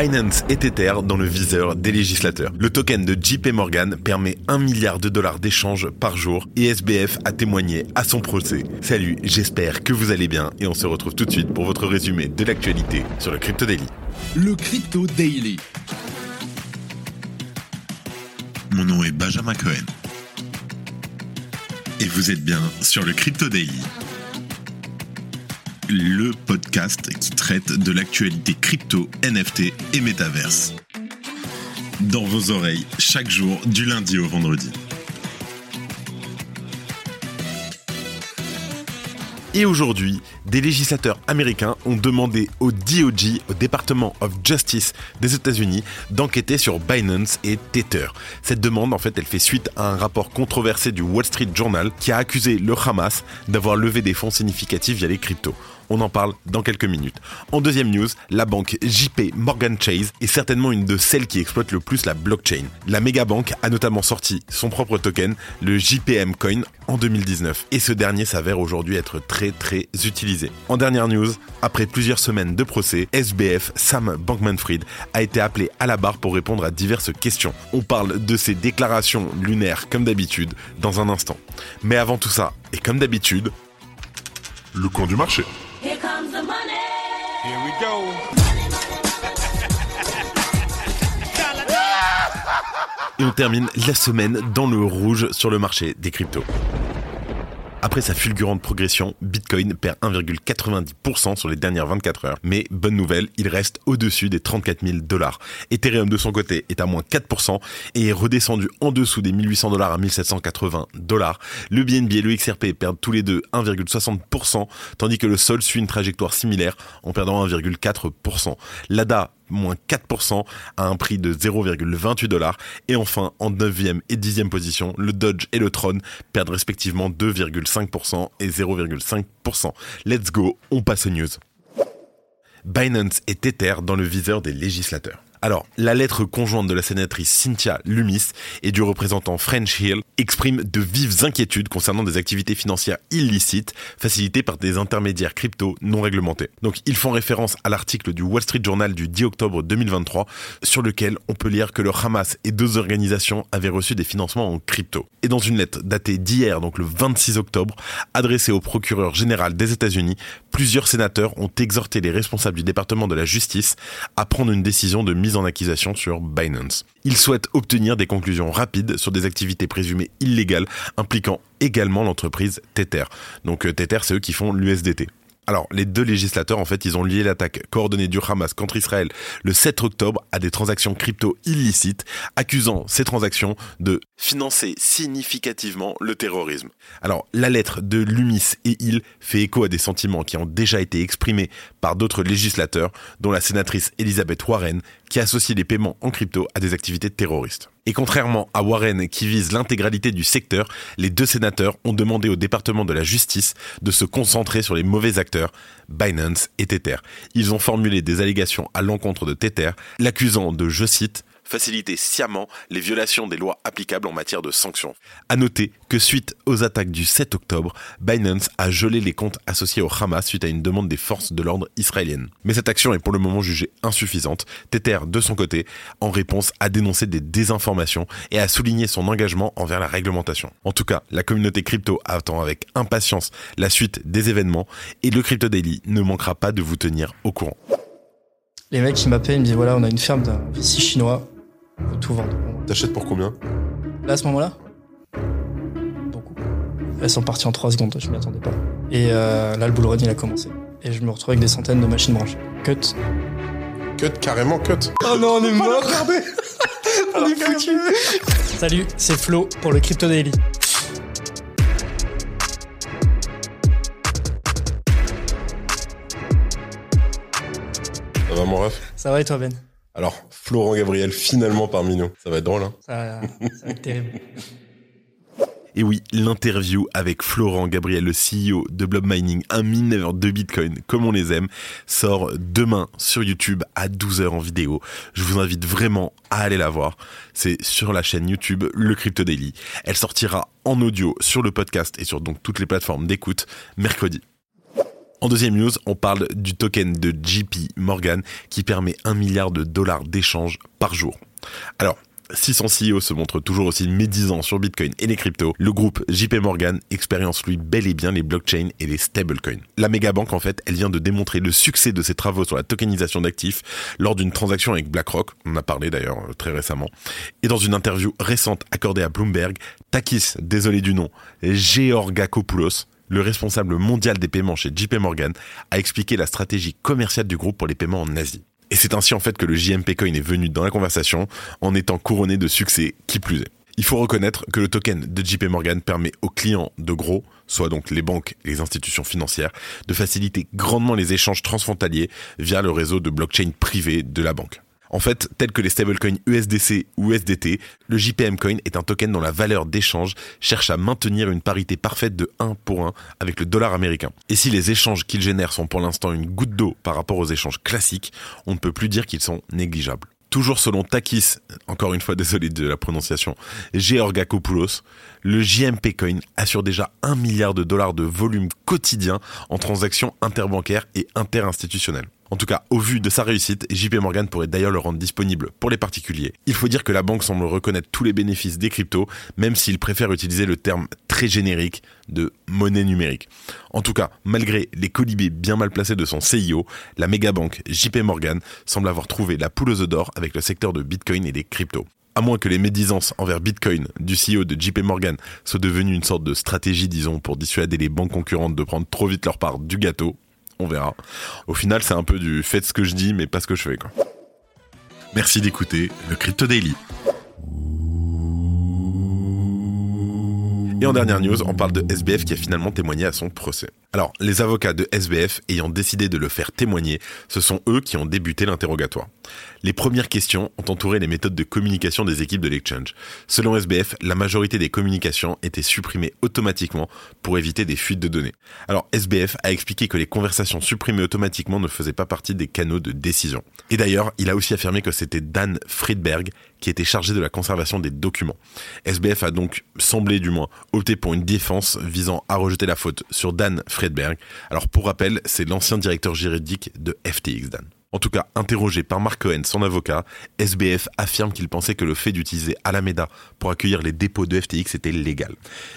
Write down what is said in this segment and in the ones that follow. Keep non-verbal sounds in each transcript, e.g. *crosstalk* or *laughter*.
Binance est Tether dans le viseur des législateurs. Le token de JP Morgan permet 1 milliard de dollars d'échanges par jour et SBF a témoigné à son procès. Salut, j'espère que vous allez bien et on se retrouve tout de suite pour votre résumé de l'actualité sur le Crypto Daily. Le Crypto Daily. Mon nom est Benjamin Cohen. Et vous êtes bien sur le Crypto Daily le podcast qui traite de l'actualité crypto, NFT et métaverse. Dans vos oreilles, chaque jour, du lundi au vendredi. Et aujourd'hui, des législateurs américains ont demandé au DOJ, au Department of Justice des États-Unis, d'enquêter sur Binance et Tether. Cette demande, en fait, elle fait suite à un rapport controversé du Wall Street Journal qui a accusé le Hamas d'avoir levé des fonds significatifs via les cryptos. On en parle dans quelques minutes. En deuxième news, la banque JP Morgan Chase est certainement une de celles qui exploitent le plus la blockchain. La méga banque a notamment sorti son propre token, le JPM Coin, en 2019. Et ce dernier s'avère aujourd'hui être très très utilisé. En dernière news, après plusieurs semaines de procès, SBF Sam Bankman-Fried a été appelé à la barre pour répondre à diverses questions. On parle de ses déclarations lunaires comme d'habitude dans un instant. Mais avant tout ça, et comme d'habitude, le coin du marché. Et on termine la semaine dans le rouge sur le marché des cryptos. Après sa fulgurante progression, Bitcoin perd 1,90% sur les dernières 24 heures. Mais bonne nouvelle, il reste au-dessus des 34 000 dollars. Ethereum de son côté est à moins 4% et est redescendu en dessous des 1800 dollars à 1780 dollars. Le BNB et le XRP perdent tous les deux 1,60%, tandis que le Sol suit une trajectoire similaire en perdant 1,4%. L'ADA moins 4% à un prix de 0,28 dollars. Et enfin, en 9e et 10e position, le Dodge et le Tron perdent respectivement 2,5% et 0,5%. Let's go, on passe aux news. Binance est Tether dans le viseur des législateurs. Alors, la lettre conjointe de la sénatrice Cynthia Lumis et du représentant French Hill exprime de vives inquiétudes concernant des activités financières illicites facilitées par des intermédiaires crypto non réglementés. Donc, ils font référence à l'article du Wall Street Journal du 10 octobre 2023 sur lequel on peut lire que le Hamas et deux organisations avaient reçu des financements en crypto. Et dans une lettre datée d'hier, donc le 26 octobre, adressée au procureur général des États-Unis, plusieurs sénateurs ont exhorté les responsables du département de la justice à prendre une décision de en accusation sur Binance. Il souhaite obtenir des conclusions rapides sur des activités présumées illégales impliquant également l'entreprise Tether. Donc euh, Tether, c'est eux qui font l'USDT. Alors, les deux législateurs, en fait, ils ont lié l'attaque coordonnée du Hamas contre Israël le 7 octobre à des transactions crypto illicites, accusant ces transactions de financer significativement le terrorisme. Alors, la lettre de Lumis et il fait écho à des sentiments qui ont déjà été exprimés par d'autres législateurs, dont la sénatrice Elizabeth Warren, qui associe les paiements en crypto à des activités terroristes. Et contrairement à Warren qui vise l'intégralité du secteur, les deux sénateurs ont demandé au département de la justice de se concentrer sur les mauvais acteurs, Binance et Tether. Ils ont formulé des allégations à l'encontre de Tether, l'accusant de, je cite, faciliter sciemment les violations des lois applicables en matière de sanctions. À noter que suite aux attaques du 7 octobre, Binance a gelé les comptes associés au Hamas suite à une demande des forces de l'ordre israéliennes. Mais cette action est pour le moment jugée insuffisante. Tether, de son côté, en réponse, a dénoncé des désinformations et a souligné son engagement envers la réglementation. En tout cas, la communauté crypto attend avec impatience la suite des événements et le Crypto Daily ne manquera pas de vous tenir au courant. Les mecs qui m'appellent, ils me disent voilà, on a une ferme d'un chinois, faut tout vendre. T'achètes pour combien Là, à ce moment-là Beaucoup. Elles sont parties en 3 secondes, je m'y attendais pas. Et euh, là, le bull run, il a commencé. Et je me retrouve avec des centaines de machines branchées. Cut. Cut, carrément cut. Oh non, on est mort *laughs* On est foutu Salut, c'est Flo pour le Crypto Daily. Ça va mon ref? Ça va et toi, Ben? Alors, Florent Gabriel finalement parmi nous. Ça va être drôle, hein ça, ça va être terrible. *laughs* Et oui, l'interview avec Florent Gabriel, le CEO de Blob Mining, un mineur de Bitcoin comme on les aime, sort demain sur YouTube à 12h en vidéo. Je vous invite vraiment à aller la voir. C'est sur la chaîne YouTube Le Crypto Daily. Elle sortira en audio sur le podcast et sur donc toutes les plateformes d'écoute mercredi. En deuxième news, on parle du token de JP Morgan qui permet un milliard de dollars d'échanges par jour. Alors, si son CEO se montre toujours aussi médisant sur Bitcoin et les cryptos, le groupe JP Morgan expérience lui bel et bien les blockchains et les stablecoins. La méga banque, en fait, elle vient de démontrer le succès de ses travaux sur la tokenisation d'actifs lors d'une transaction avec BlackRock, on en a parlé d'ailleurs euh, très récemment, et dans une interview récente accordée à Bloomberg, Takis, désolé du nom, Georgakopoulos, le responsable mondial des paiements chez JP Morgan, a expliqué la stratégie commerciale du groupe pour les paiements en Asie. Et c'est ainsi en fait que le JMP Coin est venu dans la conversation en étant couronné de succès, qui plus est. Il faut reconnaître que le token de JP Morgan permet aux clients de gros, soit donc les banques et les institutions financières, de faciliter grandement les échanges transfrontaliers via le réseau de blockchain privé de la banque. En fait, tel que les stablecoins USDC ou USDT, le JPM Coin est un token dont la valeur d'échange cherche à maintenir une parité parfaite de 1 pour 1 avec le dollar américain. Et si les échanges qu'il génère sont pour l'instant une goutte d'eau par rapport aux échanges classiques, on ne peut plus dire qu'ils sont négligeables. Toujours selon Takis, encore une fois *laughs* désolé de la prononciation, Georgakopoulos, le JMP Coin assure déjà 1 milliard de dollars de volume quotidien en transactions interbancaires et interinstitutionnelles. En tout cas, au vu de sa réussite, JP Morgan pourrait d'ailleurs le rendre disponible pour les particuliers. Il faut dire que la banque semble reconnaître tous les bénéfices des cryptos, même s'il préfère utiliser le terme très générique de monnaie numérique. En tout cas, malgré les colibés bien mal placés de son CIO, la méga banque JP Morgan semble avoir trouvé la poule aux œufs d'or avec le secteur de Bitcoin et des cryptos à moins que les médisances envers Bitcoin du CEO de JP Morgan soient devenues une sorte de stratégie, disons, pour dissuader les banques concurrentes de prendre trop vite leur part du gâteau, on verra. Au final, c'est un peu du faites ce que je dis, mais pas ce que je fais. Quoi. Merci d'écouter le Crypto Daily. Et en dernière news, on parle de SBF qui a finalement témoigné à son procès. Alors, les avocats de SBF ayant décidé de le faire témoigner, ce sont eux qui ont débuté l'interrogatoire. Les premières questions ont entouré les méthodes de communication des équipes de l'exchange. Selon SBF, la majorité des communications étaient supprimées automatiquement pour éviter des fuites de données. Alors, SBF a expliqué que les conversations supprimées automatiquement ne faisaient pas partie des canaux de décision. Et d'ailleurs, il a aussi affirmé que c'était Dan Friedberg qui était chargé de la conservation des documents. SBF a donc, semblé du moins, opté pour une défense visant à rejeter la faute sur Dan Friedberg. Alors pour rappel, c'est l'ancien directeur juridique de FTX Dan. En tout cas, interrogé par Mark Cohen, son avocat, SBF affirme qu'il pensait que le fait d'utiliser Alameda pour accueillir les dépôts de FTX était légal.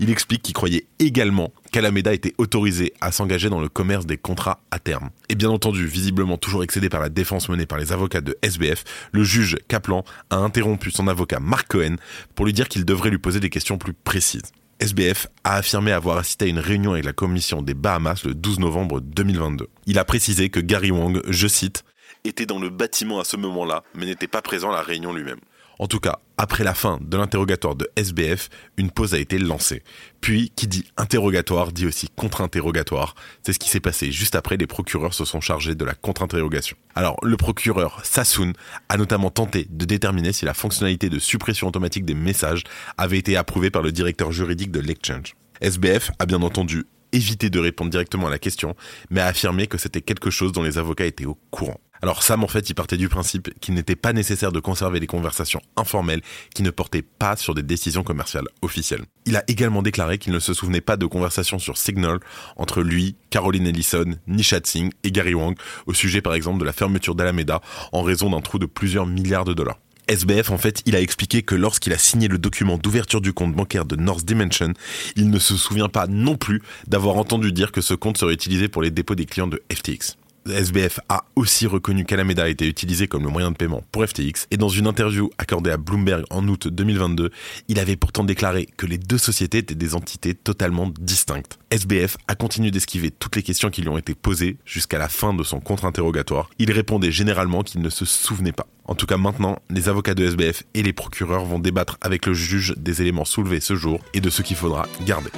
Il explique qu'il croyait également qu'Alameda était autorisé à s'engager dans le commerce des contrats à terme. Et bien entendu, visiblement toujours excédé par la défense menée par les avocats de SBF, le juge Kaplan a interrompu son avocat Mark Cohen pour lui dire qu'il devrait lui poser des questions plus précises. SBF a affirmé avoir assisté à une réunion avec la commission des Bahamas le 12 novembre 2022. Il a précisé que Gary Wong, je cite, était dans le bâtiment à ce moment-là, mais n'était pas présent à la réunion lui-même. En tout cas, après la fin de l'interrogatoire de SBF, une pause a été lancée. Puis, qui dit interrogatoire dit aussi contre-interrogatoire. C'est ce qui s'est passé juste après, les procureurs se sont chargés de la contre-interrogation. Alors, le procureur Sassoon a notamment tenté de déterminer si la fonctionnalité de suppression automatique des messages avait été approuvée par le directeur juridique de l'exchange. SBF a bien entendu évité de répondre directement à la question, mais a affirmé que c'était quelque chose dont les avocats étaient au courant. Alors Sam, en fait, il partait du principe qu'il n'était pas nécessaire de conserver les conversations informelles qui ne portaient pas sur des décisions commerciales officielles. Il a également déclaré qu'il ne se souvenait pas de conversations sur Signal entre lui, Caroline Ellison, Nishat Singh et Gary Wang au sujet par exemple de la fermeture d'Alameda en raison d'un trou de plusieurs milliards de dollars. SBF, en fait, il a expliqué que lorsqu'il a signé le document d'ouverture du compte bancaire de North Dimension, il ne se souvient pas non plus d'avoir entendu dire que ce compte serait utilisé pour les dépôts des clients de FTX. SBF a aussi reconnu qu'Alameda a été utilisé comme le moyen de paiement pour FTX et dans une interview accordée à Bloomberg en août 2022, il avait pourtant déclaré que les deux sociétés étaient des entités totalement distinctes. SBF a continué d'esquiver toutes les questions qui lui ont été posées jusqu'à la fin de son contre-interrogatoire. Il répondait généralement qu'il ne se souvenait pas. En tout cas maintenant, les avocats de SBF et les procureurs vont débattre avec le juge des éléments soulevés ce jour et de ce qu'il faudra garder.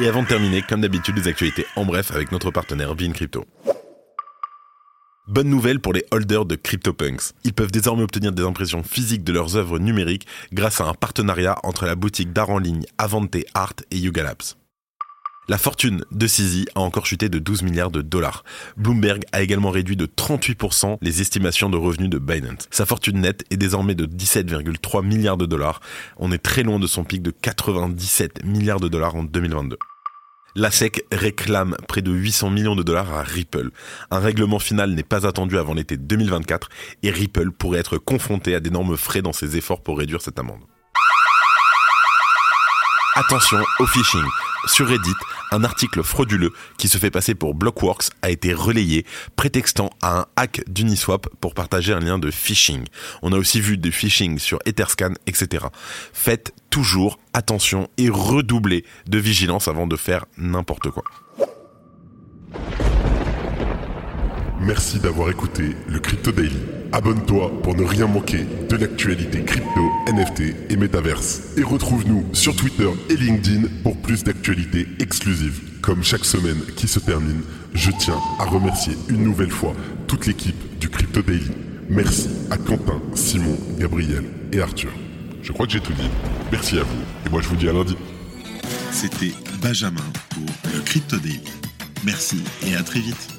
Et avant de terminer, comme d'habitude, les actualités en bref avec notre partenaire Bean Crypto. Bonne nouvelle pour les holders de CryptoPunks. Ils peuvent désormais obtenir des impressions physiques de leurs œuvres numériques grâce à un partenariat entre la boutique d'art en ligne Avante Art et Yuga Labs. La fortune de CZ a encore chuté de 12 milliards de dollars. Bloomberg a également réduit de 38% les estimations de revenus de Binance. Sa fortune nette est désormais de 17,3 milliards de dollars. On est très loin de son pic de 97 milliards de dollars en 2022. La SEC réclame près de 800 millions de dollars à Ripple. Un règlement final n'est pas attendu avant l'été 2024 et Ripple pourrait être confronté à d'énormes frais dans ses efforts pour réduire cette amende. Attention au phishing. Sur Reddit, un article frauduleux qui se fait passer pour Blockworks a été relayé, prétextant à un hack d'Uniswap pour partager un lien de phishing. On a aussi vu des phishing sur Etherscan, etc. Faites toujours attention et redoublez de vigilance avant de faire n'importe quoi. Merci d'avoir écouté le Crypto Daily. Abonne-toi pour ne rien manquer de l'actualité crypto, NFT et métaverse. Et retrouve-nous sur Twitter et LinkedIn pour plus d'actualités exclusives. Comme chaque semaine qui se termine, je tiens à remercier une nouvelle fois toute l'équipe du Crypto Daily. Merci à Quentin, Simon, Gabriel et Arthur. Je crois que j'ai tout dit. Merci à vous. Et moi je vous dis à lundi. C'était Benjamin pour le Crypto Daily. Merci et à très vite.